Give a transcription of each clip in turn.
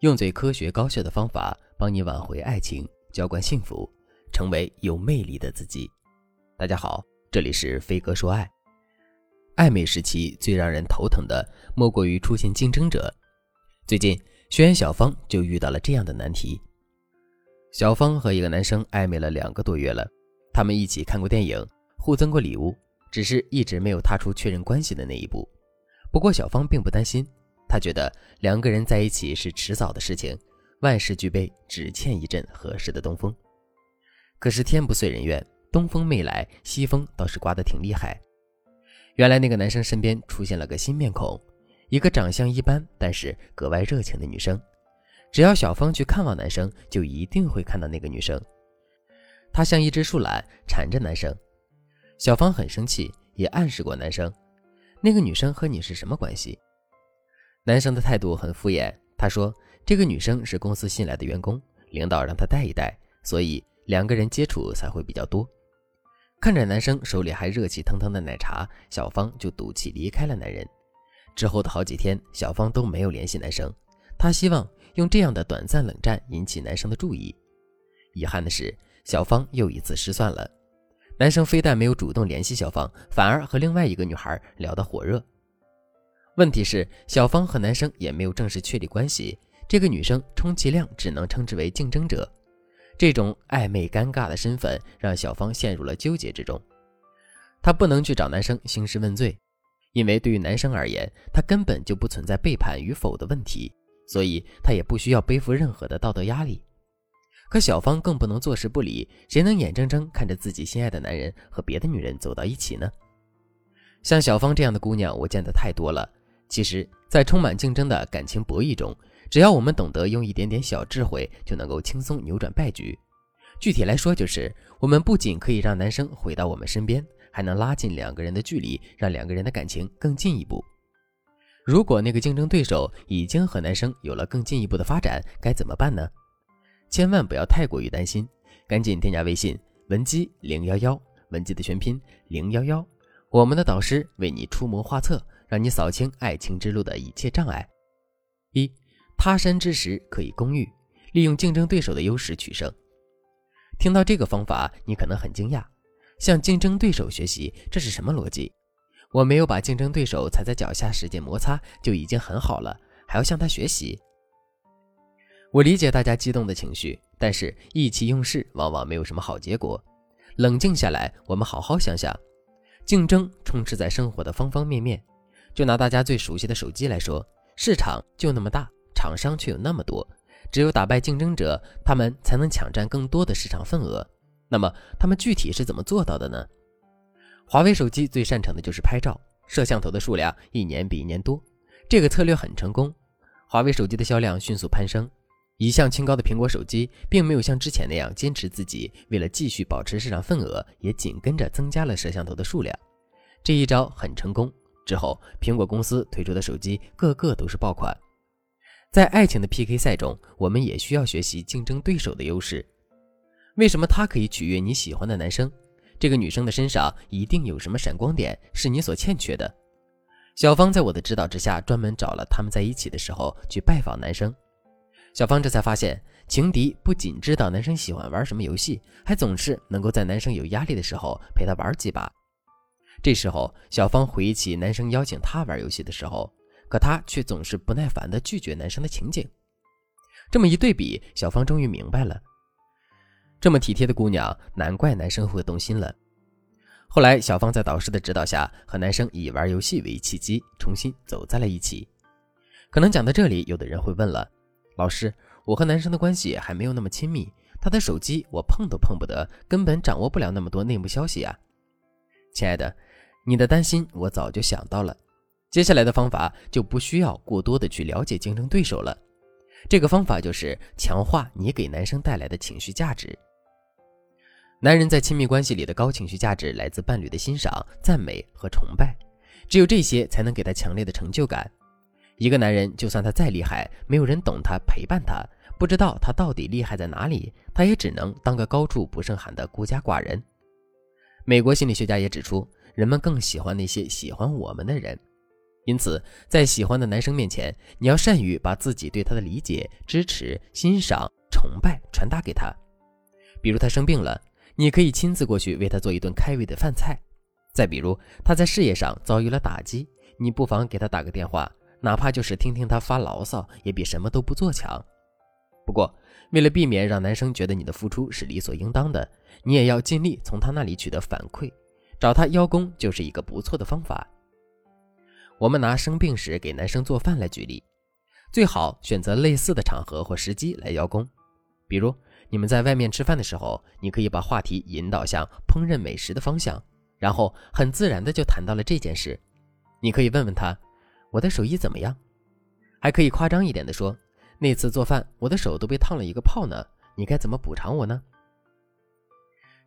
用最科学高效的方法帮你挽回爱情，浇灌幸福，成为有魅力的自己。大家好，这里是飞哥说爱。暧昧时期最让人头疼的，莫过于出现竞争者。最近，学员小芳就遇到了这样的难题。小芳和一个男生暧昧了两个多月了，他们一起看过电影，互赠过礼物，只是一直没有踏出确认关系的那一步。不过，小芳并不担心。他觉得两个人在一起是迟早的事情，万事俱备，只欠一阵合适的东风。可是天不遂人愿，东风没来，西风倒是刮得挺厉害。原来那个男生身边出现了个新面孔，一个长相一般但是格外热情的女生。只要小芳去看望男生，就一定会看到那个女生。她像一只树懒缠着男生。小芳很生气，也暗示过男生，那个女生和你是什么关系？男生的态度很敷衍，他说：“这个女生是公司新来的员工，领导让她带一带，所以两个人接触才会比较多。”看着男生手里还热气腾腾的奶茶，小芳就赌气离开了男人。之后的好几天，小芳都没有联系男生，她希望用这样的短暂冷战引起男生的注意。遗憾的是，小芳又一次失算了。男生非但没有主动联系小芳，反而和另外一个女孩聊得火热。问题是，小芳和男生也没有正式确立关系，这个女生充其量只能称之为竞争者。这种暧昧尴尬的身份让小芳陷入了纠结之中。她不能去找男生兴师问罪，因为对于男生而言，他根本就不存在背叛与否的问题，所以他也不需要背负任何的道德压力。可小芳更不能坐视不理，谁能眼睁睁看着自己心爱的男人和别的女人走到一起呢？像小芳这样的姑娘，我见得太多了。其实，在充满竞争的感情博弈中，只要我们懂得用一点点小智慧，就能够轻松扭转败局。具体来说，就是我们不仅可以让男生回到我们身边，还能拉近两个人的距离，让两个人的感情更进一步。如果那个竞争对手已经和男生有了更进一步的发展，该怎么办呢？千万不要太过于担心，赶紧添加微信文姬零幺幺，文姬的全拼零幺幺，我们的导师为你出谋划策。让你扫清爱情之路的一切障碍。一，他山之石可以攻玉，利用竞争对手的优势取胜。听到这个方法，你可能很惊讶，向竞争对手学习，这是什么逻辑？我没有把竞争对手踩在脚下，使劲摩擦就已经很好了，还要向他学习？我理解大家激动的情绪，但是意气用事往往没有什么好结果。冷静下来，我们好好想想，竞争充斥在生活的方方面面。就拿大家最熟悉的手机来说，市场就那么大，厂商却有那么多，只有打败竞争者，他们才能抢占更多的市场份额。那么，他们具体是怎么做到的呢？华为手机最擅长的就是拍照，摄像头的数量一年比一年多，这个策略很成功，华为手机的销量迅速攀升。一向清高的苹果手机，并没有像之前那样坚持自己，为了继续保持市场份额，也紧跟着增加了摄像头的数量。这一招很成功。之后，苹果公司推出的手机个个都是爆款。在爱情的 PK 赛中，我们也需要学习竞争对手的优势。为什么他可以取悦你喜欢的男生？这个女生的身上一定有什么闪光点是你所欠缺的。小芳在我的指导之下，专门找了他们在一起的时候去拜访男生。小芳这才发现，情敌不仅知道男生喜欢玩什么游戏，还总是能够在男生有压力的时候陪他玩几把。这时候，小芳回忆起男生邀请她玩游戏的时候，可她却总是不耐烦地拒绝男生的情景。这么一对比，小芳终于明白了，这么体贴的姑娘，难怪男生会动心了。后来，小芳在导师的指导下，和男生以玩游戏为契机，重新走在了一起。可能讲到这里，有的人会问了：老师，我和男生的关系还没有那么亲密，他的手机我碰都碰不得，根本掌握不了那么多内幕消息啊，亲爱的。你的担心我早就想到了，接下来的方法就不需要过多的去了解竞争对手了。这个方法就是强化你给男生带来的情绪价值。男人在亲密关系里的高情绪价值来自伴侣的欣赏、赞美和崇拜，只有这些才能给他强烈的成就感。一个男人就算他再厉害，没有人懂他、陪伴他，不知道他到底厉害在哪里，他也只能当个高处不胜寒的孤家寡人。美国心理学家也指出。人们更喜欢那些喜欢我们的人。因此，在喜欢的男生面前，你要善于把自己对他的理解、支持、欣赏、崇拜传达给他。比如他生病了，你可以亲自过去为他做一顿开胃的饭菜；再比如他在事业上遭遇了打击，你不妨给他打个电话，哪怕就是听听他发牢骚，也比什么都不做强。不过，为了避免让男生觉得你的付出是理所应当的，你也要尽力从他那里取得反馈，找他邀功就是一个不错的方法。我们拿生病时给男生做饭来举例，最好选择类似的场合或时机来邀功。比如你们在外面吃饭的时候，你可以把话题引导向烹饪美食的方向，然后很自然的就谈到了这件事。你可以问问他：“我的手艺怎么样？”还可以夸张一点的说：“那次做饭，我的手都被烫了一个泡呢，你该怎么补偿我呢？”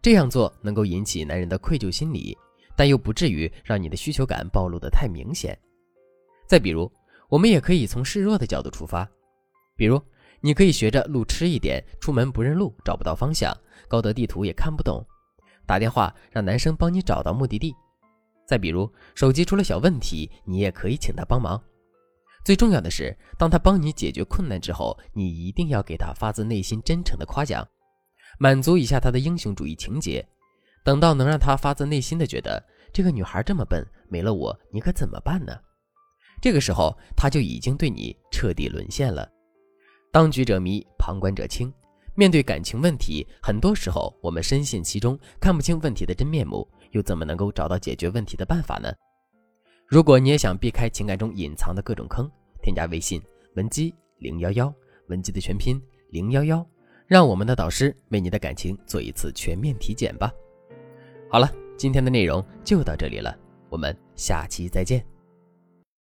这样做能够引起男人的愧疚心理。但又不至于让你的需求感暴露得太明显。再比如，我们也可以从示弱的角度出发，比如你可以学着路痴一点，出门不认路，找不到方向，高德地图也看不懂，打电话让男生帮你找到目的地。再比如，手机出了小问题，你也可以请他帮忙。最重要的是，当他帮你解决困难之后，你一定要给他发自内心真诚的夸奖，满足一下他的英雄主义情节。等到能让他发自内心的觉得这个女孩这么笨，没了我你可怎么办呢？这个时候他就已经对你彻底沦陷了。当局者迷，旁观者清。面对感情问题，很多时候我们深陷其中，看不清问题的真面目，又怎么能够找到解决问题的办法呢？如果你也想避开情感中隐藏的各种坑，添加微信文姬零幺幺，文姬的全拼零幺幺，让我们的导师为你的感情做一次全面体检吧。好了，今天的内容就到这里了，我们下期再见。